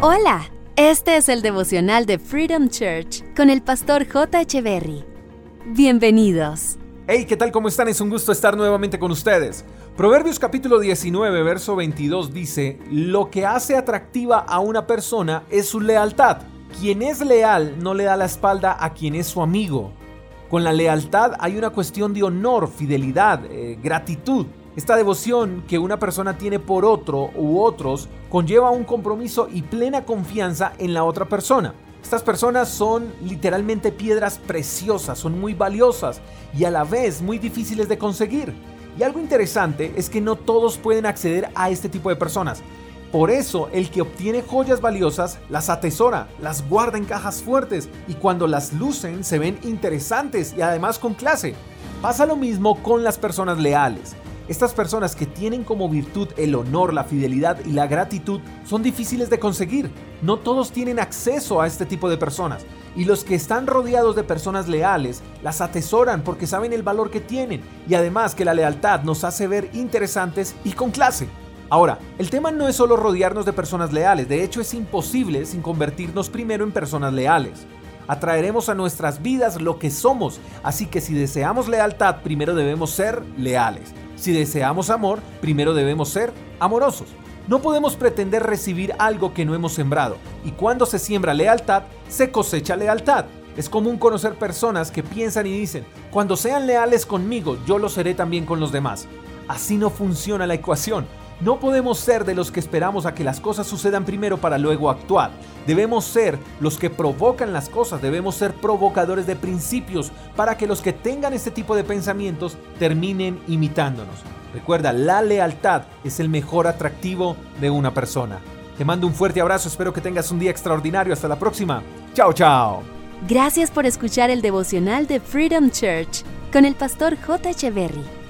Hola, este es el devocional de Freedom Church con el pastor J. Echeverry. Bienvenidos. Hey, ¿qué tal? ¿Cómo están? Es un gusto estar nuevamente con ustedes. Proverbios capítulo 19, verso 22 dice, Lo que hace atractiva a una persona es su lealtad. Quien es leal no le da la espalda a quien es su amigo. Con la lealtad hay una cuestión de honor, fidelidad, eh, gratitud. Esta devoción que una persona tiene por otro u otros conlleva un compromiso y plena confianza en la otra persona. Estas personas son literalmente piedras preciosas, son muy valiosas y a la vez muy difíciles de conseguir. Y algo interesante es que no todos pueden acceder a este tipo de personas. Por eso el que obtiene joyas valiosas las atesora, las guarda en cajas fuertes y cuando las lucen se ven interesantes y además con clase. Pasa lo mismo con las personas leales. Estas personas que tienen como virtud el honor, la fidelidad y la gratitud son difíciles de conseguir. No todos tienen acceso a este tipo de personas. Y los que están rodeados de personas leales las atesoran porque saben el valor que tienen y además que la lealtad nos hace ver interesantes y con clase. Ahora, el tema no es solo rodearnos de personas leales, de hecho es imposible sin convertirnos primero en personas leales. Atraeremos a nuestras vidas lo que somos, así que si deseamos lealtad, primero debemos ser leales. Si deseamos amor, primero debemos ser amorosos. No podemos pretender recibir algo que no hemos sembrado, y cuando se siembra lealtad, se cosecha lealtad. Es común conocer personas que piensan y dicen, cuando sean leales conmigo, yo lo seré también con los demás. Así no funciona la ecuación. No podemos ser de los que esperamos a que las cosas sucedan primero para luego actuar. Debemos ser los que provocan las cosas, debemos ser provocadores de principios para que los que tengan este tipo de pensamientos terminen imitándonos. Recuerda, la lealtad es el mejor atractivo de una persona. Te mando un fuerte abrazo, espero que tengas un día extraordinario. Hasta la próxima. Chao, chao. Gracias por escuchar el devocional de Freedom Church con el pastor J. Echeverry.